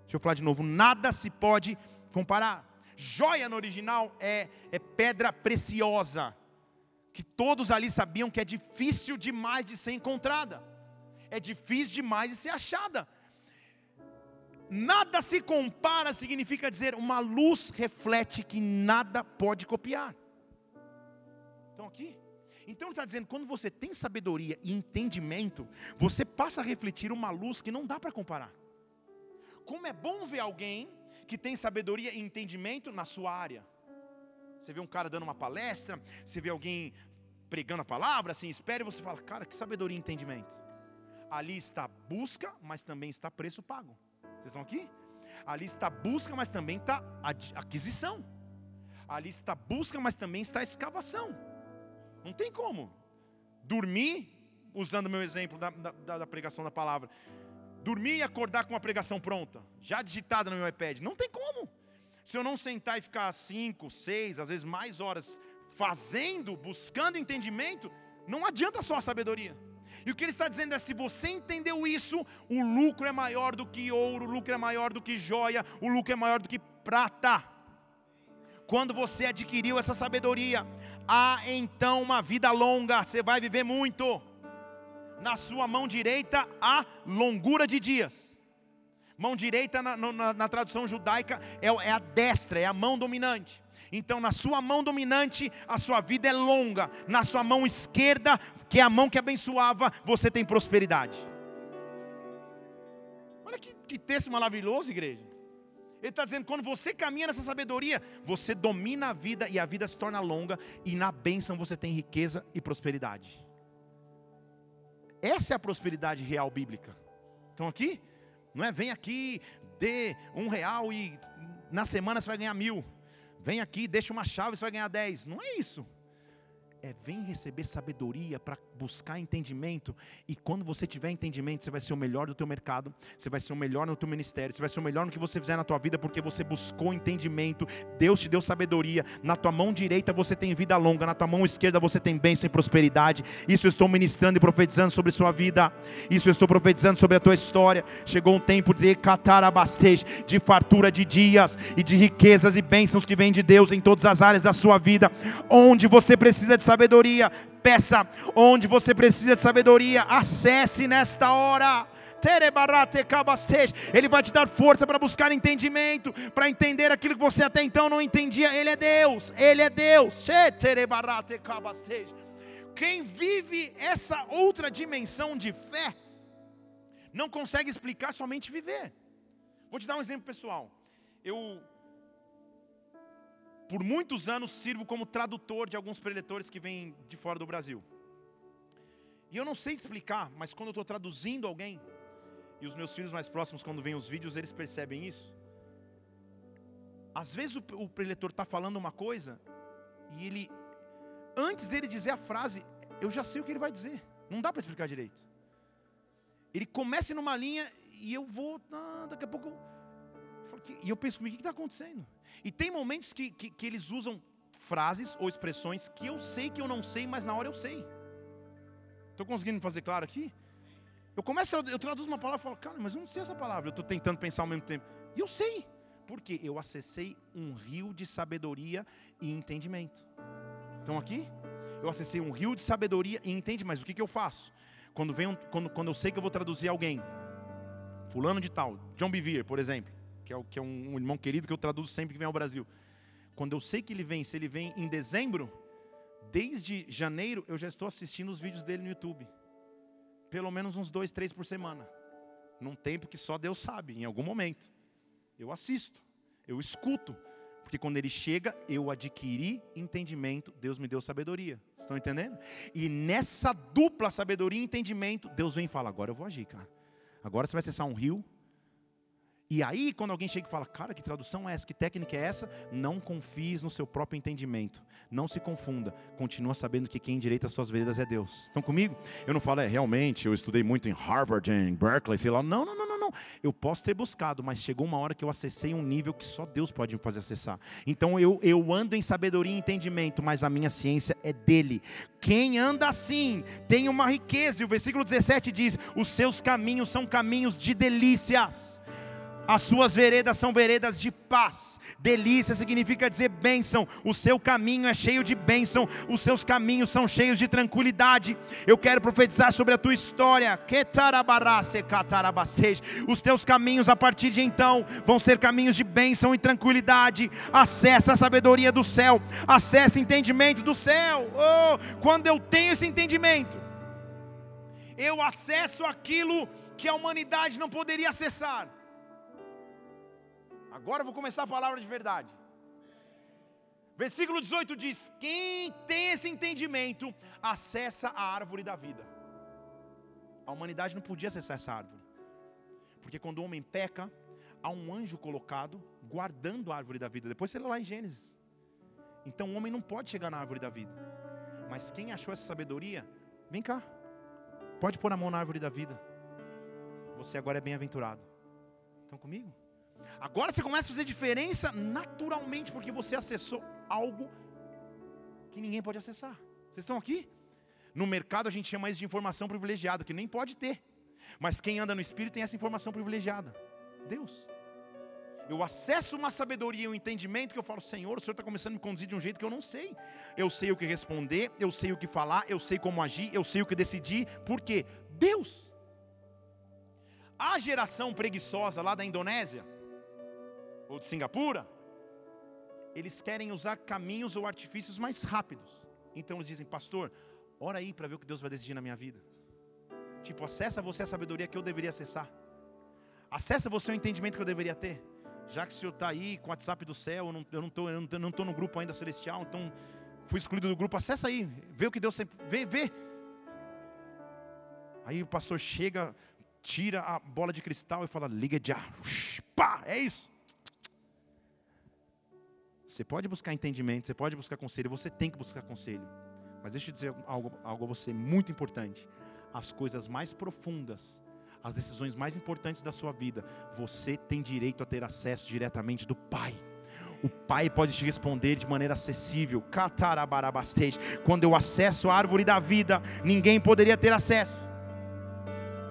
Deixa eu falar de novo: nada se pode comparar. Joia no original é, é pedra preciosa, que todos ali sabiam que é difícil demais de ser encontrada, é difícil demais de ser achada. Nada se compara significa dizer uma luz reflete que nada pode copiar. Estão aqui? Então ele está dizendo, quando você tem sabedoria e entendimento, você passa a refletir uma luz que não dá para comparar. Como é bom ver alguém que tem sabedoria e entendimento na sua área. Você vê um cara dando uma palestra, você vê alguém pregando a palavra, assim, espere e você fala, cara, que sabedoria e entendimento. Ali está busca, mas também está preço pago. Vocês estão aqui? Ali está busca, mas também está aquisição. Ali está busca, mas também está escavação. Não tem como. Dormir, usando meu exemplo da, da, da pregação da palavra dormir e acordar com uma pregação pronta, já digitada no meu iPad. Não tem como. Se eu não sentar e ficar cinco, seis, às vezes mais horas fazendo, buscando entendimento, não adianta só a sabedoria. E o que ele está dizendo é: se você entendeu isso, o lucro é maior do que ouro, o lucro é maior do que joia, o lucro é maior do que prata. Quando você adquiriu essa sabedoria, há então uma vida longa, você vai viver muito na sua mão direita a longura de dias. Mão direita, na, na, na tradução judaica, é, é a destra, é a mão dominante. Então, na sua mão dominante, a sua vida é longa. Na sua mão esquerda, que é a mão que abençoava, você tem prosperidade. Olha que, que texto maravilhoso, igreja. Ele está dizendo: quando você caminha nessa sabedoria, você domina a vida e a vida se torna longa, e na bênção você tem riqueza e prosperidade. Essa é a prosperidade real bíblica. Estão aqui? Não é vem aqui, dê um real e na semana você vai ganhar mil. Vem aqui, deixa uma chave, você vai ganhar dez. Não é isso. é vem receber sabedoria para buscar entendimento. E quando você tiver entendimento, você vai ser o melhor do teu mercado, você vai ser o melhor no teu ministério, você vai ser o melhor no que você fizer na tua vida, porque você buscou entendimento. Deus te deu sabedoria. Na tua mão direita você tem vida longa, na tua mão esquerda você tem bênção e prosperidade. Isso eu estou ministrando e profetizando sobre sua vida. Isso eu estou profetizando sobre a tua história. Chegou um tempo de catarabastej, de fartura de dias e de riquezas e bênçãos que vêm de Deus em todas as áreas da sua vida. Onde você precisa de sabedoria, peça. Onde você precisa de sabedoria, acesse nesta hora. Ele vai te dar força para buscar entendimento, para entender aquilo que você até então não entendia. Ele é Deus, Ele é Deus. Quem vive essa outra dimensão de fé, não consegue explicar somente viver. Vou te dar um exemplo pessoal. Eu por muitos anos sirvo como tradutor de alguns preletores que vêm de fora do Brasil. E eu não sei explicar, mas quando eu estou traduzindo alguém, e os meus filhos mais próximos, quando veem os vídeos, eles percebem isso. Às vezes o, o preletor está falando uma coisa, e ele, antes dele dizer a frase, eu já sei o que ele vai dizer. Não dá para explicar direito. Ele começa numa linha e eu vou, ah, daqui a pouco. E eu penso comigo, o que está acontecendo? E tem momentos que, que, que eles usam frases ou expressões que eu sei que eu não sei, mas na hora eu sei. Estou conseguindo fazer claro aqui? Eu começo, eu traduzo uma palavra e falo, cara, mas eu não sei essa palavra. Eu estou tentando pensar ao mesmo tempo. E eu sei. Porque eu acessei um rio de sabedoria e entendimento. Estão aqui? Eu acessei um rio de sabedoria e entende, mas o que, que eu faço? Quando, vem um, quando, quando eu sei que eu vou traduzir alguém, fulano de tal, John Bevere, por exemplo que é, o, que é um, um irmão querido que eu traduzo sempre que vem ao Brasil. Quando eu sei que ele vem, se ele vem em dezembro, desde janeiro eu já estou assistindo os vídeos dele no YouTube. Pelo menos uns dois, três por semana. Num tempo que só Deus sabe, em algum momento. Eu assisto, eu escuto. Porque quando ele chega, eu adquiri entendimento, Deus me deu sabedoria. Estão entendendo? E nessa dupla sabedoria e entendimento, Deus vem e fala: agora eu vou agir, cara. Agora você vai acessar um rio, e aí, quando alguém chega e fala, cara, que tradução é essa? Que técnica é essa? Não confie no seu próprio entendimento. Não se confunda. Continua sabendo que quem endireita as suas veredas é Deus. Estão comigo? Eu não falo, é, realmente, eu estudei muito em Harvard, em Berkeley, sei lá. Não, não, não, não, não. Eu posso ter buscado, mas chegou uma hora que eu acessei um nível que só Deus pode me fazer acessar. Então eu, eu ando em sabedoria e entendimento, mas a minha ciência é dele. Quem anda assim tem uma riqueza. E o versículo 17 diz: os seus caminhos são caminhos de delícias as suas veredas são veredas de paz. Delícia significa dizer bênção. O seu caminho é cheio de bênção. Os seus caminhos são cheios de tranquilidade. Eu quero profetizar sobre a tua história. Os teus caminhos a partir de então vão ser caminhos de bênção e tranquilidade. Acessa a sabedoria do céu. Acessa o entendimento do céu. Oh, quando eu tenho esse entendimento, eu acesso aquilo que a humanidade não poderia acessar. Agora eu vou começar a palavra de verdade. Versículo 18 diz: Quem tem esse entendimento, acessa a árvore da vida. A humanidade não podia acessar essa árvore, porque quando o homem peca, há um anjo colocado guardando a árvore da vida. Depois você lê lá em Gênesis. Então o homem não pode chegar na árvore da vida. Mas quem achou essa sabedoria, vem cá, pode pôr a mão na árvore da vida. Você agora é bem-aventurado. Estão comigo? Agora você começa a fazer diferença naturalmente, porque você acessou algo que ninguém pode acessar. Vocês estão aqui? No mercado a gente chama isso de informação privilegiada, que nem pode ter. Mas quem anda no Espírito tem essa informação privilegiada. Deus. Eu acesso uma sabedoria e um entendimento que eu falo, Senhor, o Senhor está começando a me conduzir de um jeito que eu não sei. Eu sei o que responder, eu sei o que falar, eu sei como agir, eu sei o que decidir. Por quê? Deus. A geração preguiçosa lá da Indonésia, ou de Singapura, eles querem usar caminhos ou artifícios mais rápidos. Então eles dizem, pastor, ora aí para ver o que Deus vai decidir na minha vida. Tipo, acessa você a sabedoria que eu deveria acessar. Acessa você o entendimento que eu deveria ter. Já que o senhor está aí com o WhatsApp do céu, eu não estou eu não tô, no grupo ainda celestial, então fui excluído do grupo, acessa aí, vê o que Deus sempre. Vê, vê. Aí o pastor chega, tira a bola de cristal e fala, liga já. Pá, é isso. Você pode buscar entendimento, você pode buscar conselho, você tem que buscar conselho. Mas deixa eu dizer algo, algo a você muito importante. As coisas mais profundas, as decisões mais importantes da sua vida, você tem direito a ter acesso diretamente do Pai. O Pai pode te responder de maneira acessível. Quando eu acesso a árvore da vida, ninguém poderia ter acesso.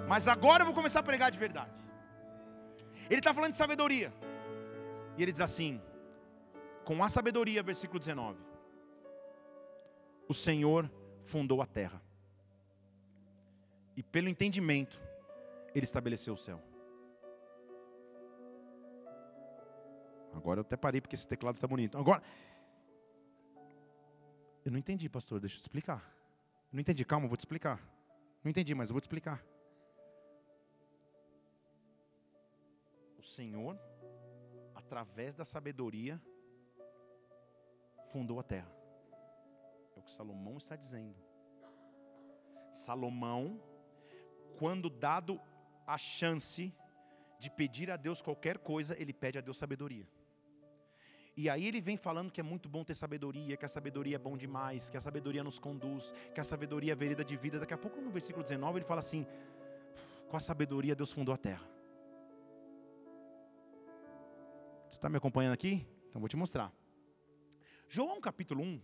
Mas agora eu vou começar a pregar de verdade. Ele está falando de sabedoria. E ele diz assim: com a sabedoria, versículo 19: O Senhor fundou a terra, e pelo entendimento, Ele estabeleceu o céu. Agora eu até parei porque esse teclado está bonito. Agora, eu não entendi, pastor, deixa eu te explicar. Não entendi, calma, eu vou te explicar. Não entendi, mas eu vou te explicar. O Senhor, através da sabedoria, fundou a terra. É o que Salomão está dizendo. Salomão, quando dado a chance de pedir a Deus qualquer coisa, ele pede a Deus sabedoria. E aí ele vem falando que é muito bom ter sabedoria, que a sabedoria é bom demais, que a sabedoria nos conduz, que a sabedoria é vereda de vida. Daqui a pouco no versículo 19 ele fala assim: com a sabedoria Deus fundou a terra. Você está me acompanhando aqui? Então vou te mostrar. João capítulo 1,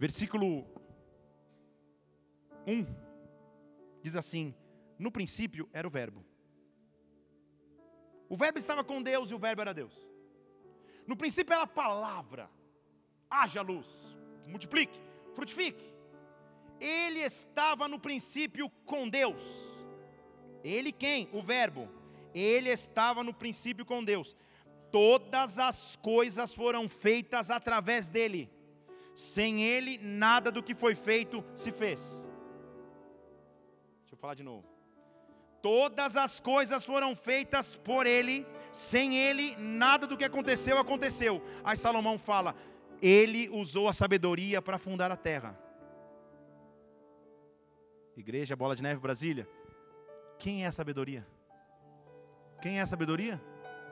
versículo 1, diz assim: No princípio era o Verbo. O Verbo estava com Deus e o Verbo era Deus. No princípio era a palavra. Haja luz, multiplique, frutifique. Ele estava no princípio com Deus. Ele quem? O Verbo. Ele estava no princípio com Deus. Todas as coisas foram feitas através dele. Sem ele, nada do que foi feito se fez. Deixa eu falar de novo. Todas as coisas foram feitas por ele, sem ele, nada do que aconteceu aconteceu. Aí Salomão fala: ele usou a sabedoria para fundar a terra. Igreja Bola de Neve Brasília. Quem é a sabedoria? Quem é a sabedoria?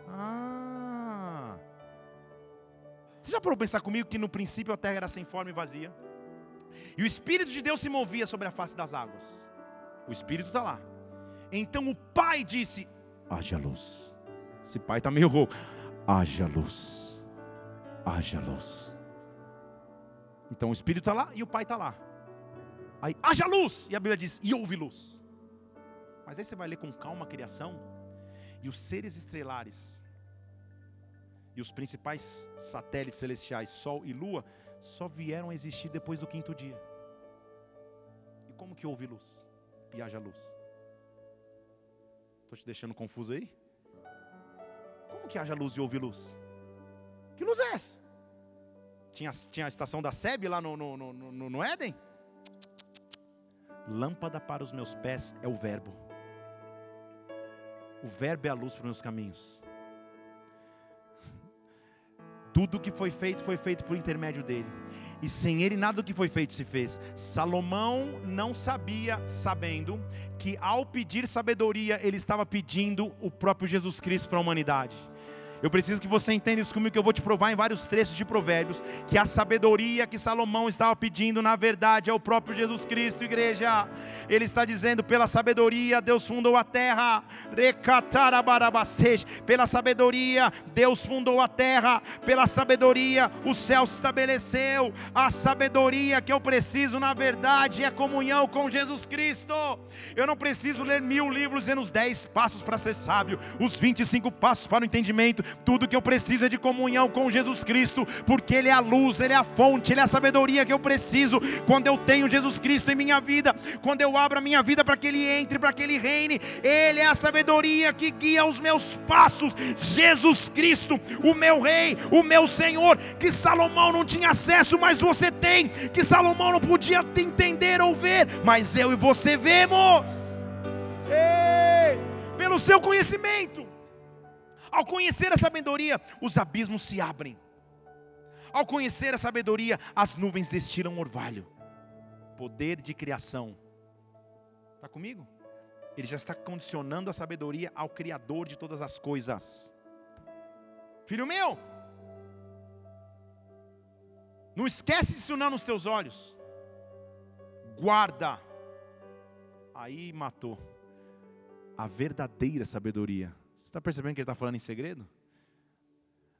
Ah. Você já parou pensar comigo que no princípio a terra era sem forma e vazia? E o Espírito de Deus se movia sobre a face das águas. O Espírito está lá. Então o pai disse: haja luz. Esse pai está meio rouco. Haja luz. Haja luz. Então o Espírito está lá e o pai está lá. Aí, haja luz. E a Bíblia diz: e houve luz. Mas aí você vai ler com calma a criação. E os seres estrelares. E os principais satélites celestiais, Sol e Lua, só vieram a existir depois do quinto dia. E como que houve luz? E haja luz. Estou te deixando confuso aí? Como que haja luz e houve luz? Que luz é essa? Tinha, tinha a estação da SEB lá no, no, no, no Éden? Lâmpada para os meus pés é o Verbo. O Verbo é a luz para os meus caminhos. Tudo que foi feito foi feito por intermédio dele e sem ele nada do que foi feito se fez. Salomão não sabia, sabendo, que ao pedir sabedoria, ele estava pedindo o próprio Jesus Cristo para a humanidade. Eu preciso que você entenda isso comigo, que eu vou te provar em vários trechos de Provérbios, que a sabedoria que Salomão estava pedindo, na verdade, é o próprio Jesus Cristo, igreja. Ele está dizendo: pela sabedoria, Deus fundou a terra, pela sabedoria, Deus fundou a terra, pela sabedoria, o céu se estabeleceu. A sabedoria que eu preciso, na verdade, é comunhão com Jesus Cristo. Eu não preciso ler mil livros e nos dez passos para ser sábio, os 25 passos para o entendimento tudo que eu preciso é de comunhão com Jesus Cristo, porque Ele é a luz, Ele é a fonte, Ele é a sabedoria que eu preciso. Quando eu tenho Jesus Cristo em minha vida, quando eu abro a minha vida para que Ele entre, para que Ele reine, Ele é a sabedoria que guia os meus passos. Jesus Cristo, o meu Rei, o meu Senhor, que Salomão não tinha acesso, mas você tem, que Salomão não podia entender ou ver, mas eu e você vemos. Ei, pelo seu conhecimento. Ao conhecer a sabedoria, os abismos se abrem. Ao conhecer a sabedoria, as nuvens destilam orvalho. Poder de criação. Está comigo? Ele já está condicionando a sabedoria ao Criador de todas as coisas. Filho meu, Não esquece disso não nos teus olhos. Guarda. Aí matou. A verdadeira sabedoria. Você está percebendo que ele está falando em segredo?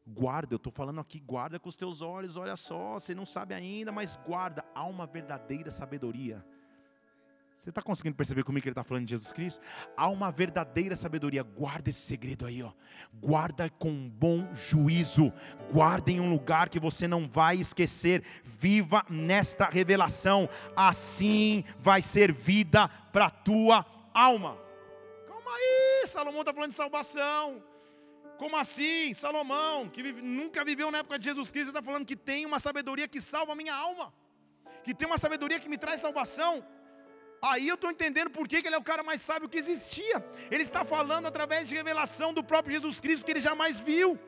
Guarda, eu estou falando aqui, guarda com os teus olhos, olha só, você não sabe ainda, mas guarda, há uma verdadeira sabedoria. Você está conseguindo perceber comigo que ele está falando de Jesus Cristo? Há uma verdadeira sabedoria. Guarda esse segredo aí, ó. Guarda com bom juízo. Guarda em um lugar que você não vai esquecer. Viva nesta revelação. Assim vai ser vida para a tua alma. Calma aí, Salomão está falando de salvação. Como assim? Salomão, que vive, nunca viveu na época de Jesus Cristo, está falando que tem uma sabedoria que salva a minha alma. Que tem uma sabedoria que me traz salvação. Aí eu estou entendendo por que ele é o cara mais sábio que existia. Ele está falando através de revelação do próprio Jesus Cristo que ele jamais viu.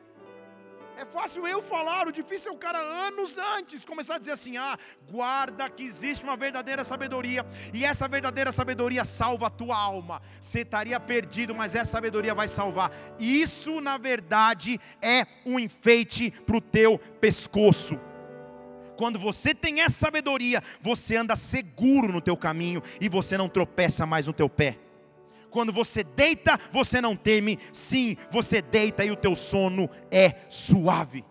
É fácil eu falar, o difícil é o cara anos antes começar a dizer assim: ah, guarda que existe uma verdadeira sabedoria, e essa verdadeira sabedoria salva a tua alma. Você estaria perdido, mas essa sabedoria vai salvar. Isso, na verdade, é um enfeite para o teu pescoço. Quando você tem essa sabedoria, você anda seguro no teu caminho e você não tropeça mais no teu pé. Quando você deita, você não teme. Sim, você deita e o teu sono é suave.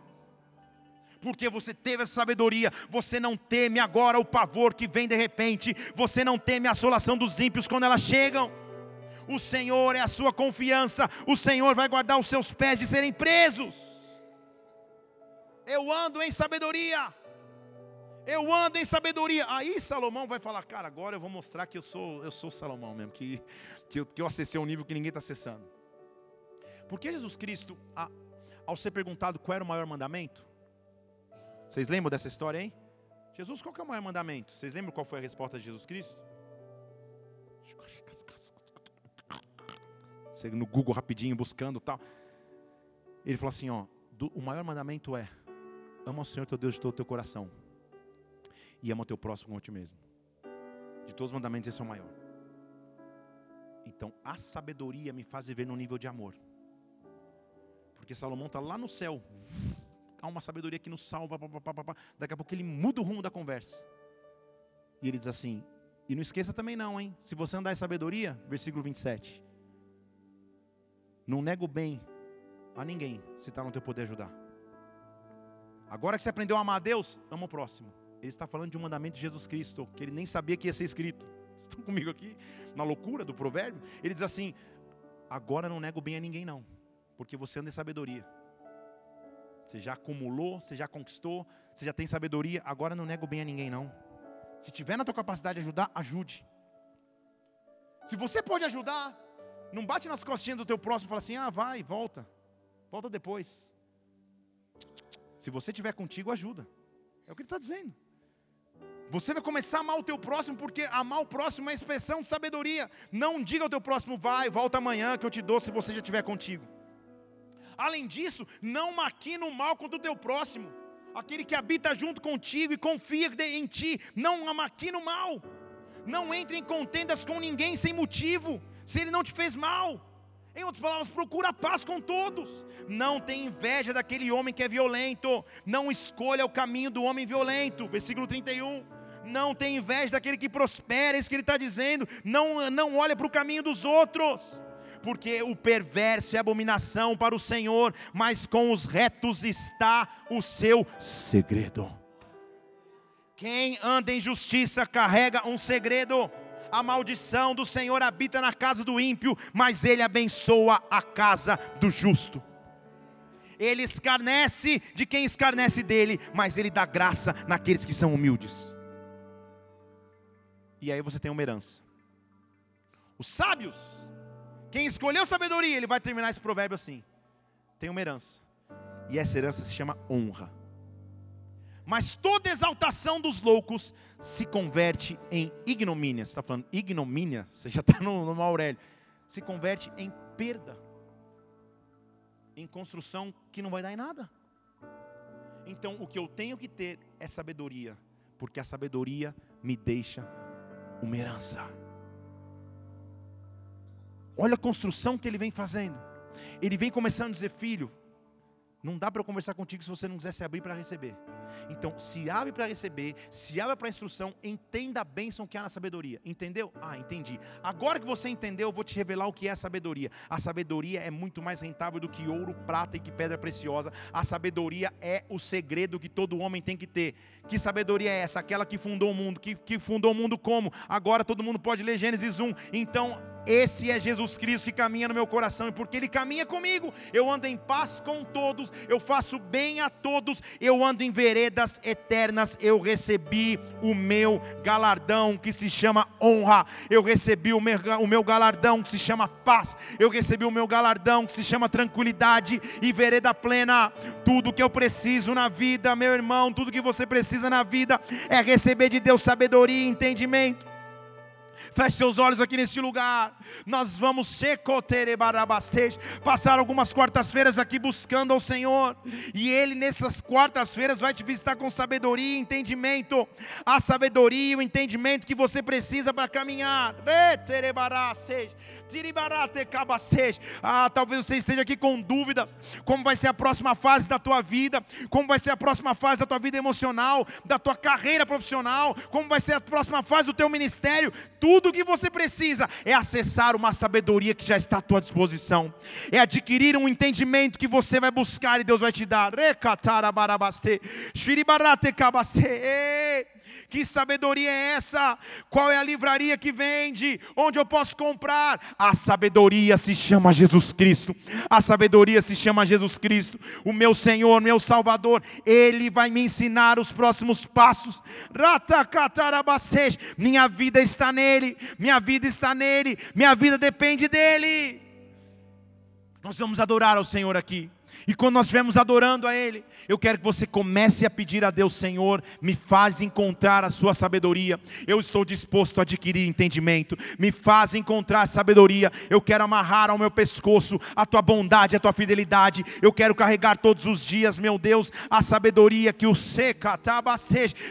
Porque você teve essa sabedoria, você não teme agora o pavor que vem de repente, você não teme a assolação dos ímpios quando elas chegam. O Senhor é a sua confiança, o Senhor vai guardar os seus pés de serem presos. Eu ando em sabedoria eu ando em sabedoria. Aí Salomão vai falar, cara, agora eu vou mostrar que eu sou, eu sou Salomão mesmo, que, que, eu, que eu acessei um nível que ninguém está acessando. Porque Jesus Cristo, a, ao ser perguntado qual era o maior mandamento, vocês lembram dessa história, hein? Jesus, qual que é o maior mandamento? Vocês lembram qual foi a resposta de Jesus Cristo? Você no Google rapidinho buscando tal. Ele falou assim, ó, do, o maior mandamento é ama o Senhor teu Deus de todo o teu coração e ama teu próximo como a ti mesmo. De todos os mandamentos, esse é o maior. Então, a sabedoria me faz viver num nível de amor. Porque Salomão está lá no céu. Há uma sabedoria que nos salva. Pá, pá, pá, Daqui a pouco ele muda o rumo da conversa. E ele diz assim: E não esqueça também, não, hein? Se você andar em sabedoria, versículo 27. Não nego bem a ninguém se está no teu poder ajudar. Agora que você aprendeu a amar a Deus, ama o próximo. Ele está falando de um mandamento de Jesus Cristo, que ele nem sabia que ia ser escrito. Vocês estão comigo aqui? Na loucura do provérbio? Ele diz assim: Agora não nego bem a ninguém, não, porque você anda em sabedoria. Você já acumulou, você já conquistou, você já tem sabedoria, agora não nego bem a ninguém, não. Se tiver na tua capacidade de ajudar, ajude. Se você pode ajudar, não bate nas costinhas do teu próximo e fala assim: ah, vai, volta, volta depois. Se você tiver contigo, ajuda. É o que ele está dizendo. Você vai começar a amar o teu próximo, porque amar o próximo é expressão de sabedoria. Não diga ao teu próximo, vai, volta amanhã que eu te dou se você já estiver contigo. Além disso, não maquina o mal contra o teu próximo. Aquele que habita junto contigo e confia em ti, não maquina o mal. Não entre em contendas com ninguém sem motivo, se ele não te fez mal. Em outras palavras, procura paz com todos. Não tem inveja daquele homem que é violento. Não escolha o caminho do homem violento. Versículo 31. Não tem inveja daquele que prospera, é isso que ele está dizendo. Não, não olha para o caminho dos outros. Porque o perverso é abominação para o Senhor, mas com os retos está o seu segredo. Quem anda em justiça carrega um segredo a maldição do Senhor habita na casa do ímpio, mas ele abençoa a casa do justo. Ele escarnece de quem escarnece dele, mas ele dá graça naqueles que são humildes. E aí você tem uma herança. Os sábios, quem escolheu sabedoria, ele vai terminar esse provérbio assim: tem uma herança, e essa herança se chama honra mas toda exaltação dos loucos se converte em ignomínia. Você está falando ignomínia? Você já está no, no Aurélio. Se converte em perda, em construção que não vai dar em nada. Então, o que eu tenho que ter é sabedoria, porque a sabedoria me deixa uma herança. Olha a construção que ele vem fazendo. Ele vem começando a dizer: Filho, Não dá para eu conversar contigo se você não quiser se abrir para receber. Então, se abre para receber, se abre para instrução, entenda a bênção que há na sabedoria. Entendeu? Ah, entendi. Agora que você entendeu, eu vou te revelar o que é a sabedoria. A sabedoria é muito mais rentável do que ouro, prata e que pedra preciosa. A sabedoria é o segredo que todo homem tem que ter. Que sabedoria é essa? Aquela que fundou o mundo. Que, que fundou o mundo como? Agora todo mundo pode ler Gênesis 1. Então, esse é Jesus Cristo que caminha no meu coração, e porque Ele caminha comigo, eu ando em paz com todos, eu faço bem a todos, eu ando em veredas eternas. Eu recebi o meu galardão que se chama honra, eu recebi o meu, o meu galardão que se chama paz, eu recebi o meu galardão que se chama tranquilidade e vereda plena. Tudo que eu preciso na vida, meu irmão, tudo que você precisa na vida é receber de Deus sabedoria e entendimento. Feche seus olhos aqui neste lugar. Nós vamos passar algumas quartas-feiras aqui buscando ao Senhor. E Ele nessas quartas-feiras vai te visitar com sabedoria e entendimento. A sabedoria e o entendimento que você precisa para caminhar. Ah, talvez você esteja aqui com dúvidas. Como vai ser a próxima fase da tua vida? Como vai ser a próxima fase da tua vida emocional? Da tua carreira profissional? Como vai ser a próxima fase do teu ministério? Tudo que você precisa é acessar uma sabedoria que já está à tua disposição. É adquirir um entendimento que você vai buscar e Deus vai te dar. Kabastê. Que sabedoria é essa? Qual é a livraria que vende? Onde eu posso comprar? A sabedoria se chama Jesus Cristo. A sabedoria se chama Jesus Cristo. O meu Senhor, meu Salvador, Ele vai me ensinar os próximos passos. Minha vida está nele. Minha vida está nele. Minha vida depende dele. Nós vamos adorar ao Senhor aqui. E quando nós estivermos adorando a Ele, eu quero que você comece a pedir a Deus, Senhor, me faz encontrar a Sua sabedoria. Eu estou disposto a adquirir entendimento. Me faz encontrar sabedoria. Eu quero amarrar ao meu pescoço a Tua bondade, a Tua fidelidade. Eu quero carregar todos os dias, meu Deus, a sabedoria que o seca,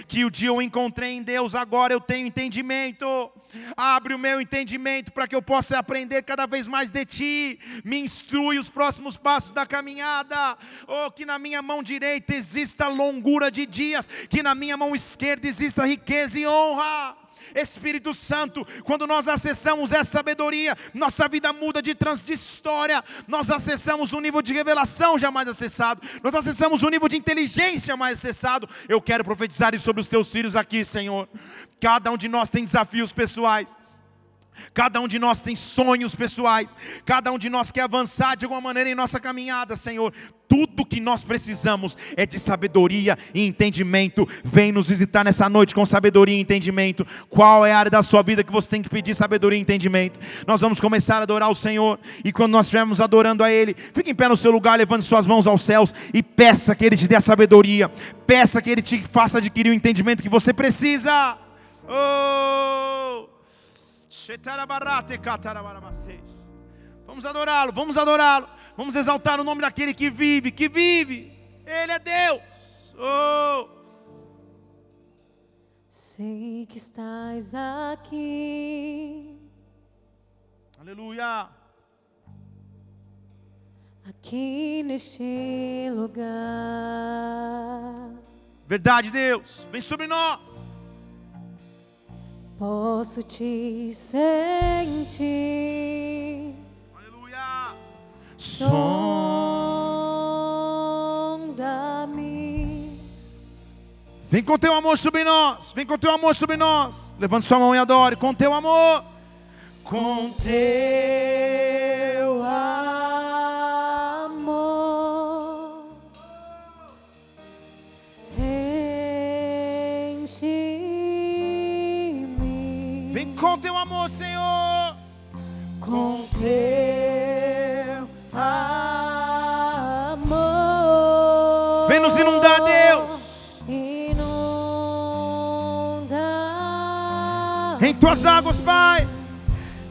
que o dia eu encontrei em Deus. Agora eu tenho entendimento. Abre o meu entendimento para que eu possa aprender cada vez mais de Ti. Me instrui os próximos passos da caminhada. Oh, que na minha mão direita exista longura de dias, que na minha mão esquerda exista riqueza e honra. Espírito Santo, quando nós acessamos essa sabedoria, nossa vida muda de trans de história. Nós acessamos um nível de revelação jamais acessado. Nós acessamos um nível de inteligência jamais acessado. Eu quero profetizar isso sobre os teus filhos aqui, Senhor. Cada um de nós tem desafios pessoais. Cada um de nós tem sonhos pessoais, cada um de nós quer avançar de alguma maneira em nossa caminhada, Senhor. Tudo que nós precisamos é de sabedoria e entendimento. Vem nos visitar nessa noite com sabedoria e entendimento. Qual é a área da sua vida que você tem que pedir sabedoria e entendimento? Nós vamos começar a adorar o Senhor, e quando nós estivermos adorando a Ele, fique em pé no seu lugar, levante suas mãos aos céus e peça que Ele te dê a sabedoria, peça que Ele te faça adquirir o entendimento que você precisa. Oh! Vamos adorá-lo, vamos adorá-lo. Vamos exaltar o nome daquele que vive, que vive. Ele é Deus. Oh. Sei que estás aqui. Aleluia. Aqui neste lugar. Verdade, Deus. Vem sobre nós. Posso te sentir. Aleluia. Sonda-me. Vem com teu amor sobre nós. Vem com teu amor sobre nós. Levante sua mão e adore. Com teu amor. Com teu amor. Com teu amor, Senhor. com teu amor. Vem nos inundar, Deus. Inunda. Em tuas águas, Pai.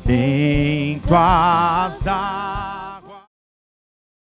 Em tuas águas.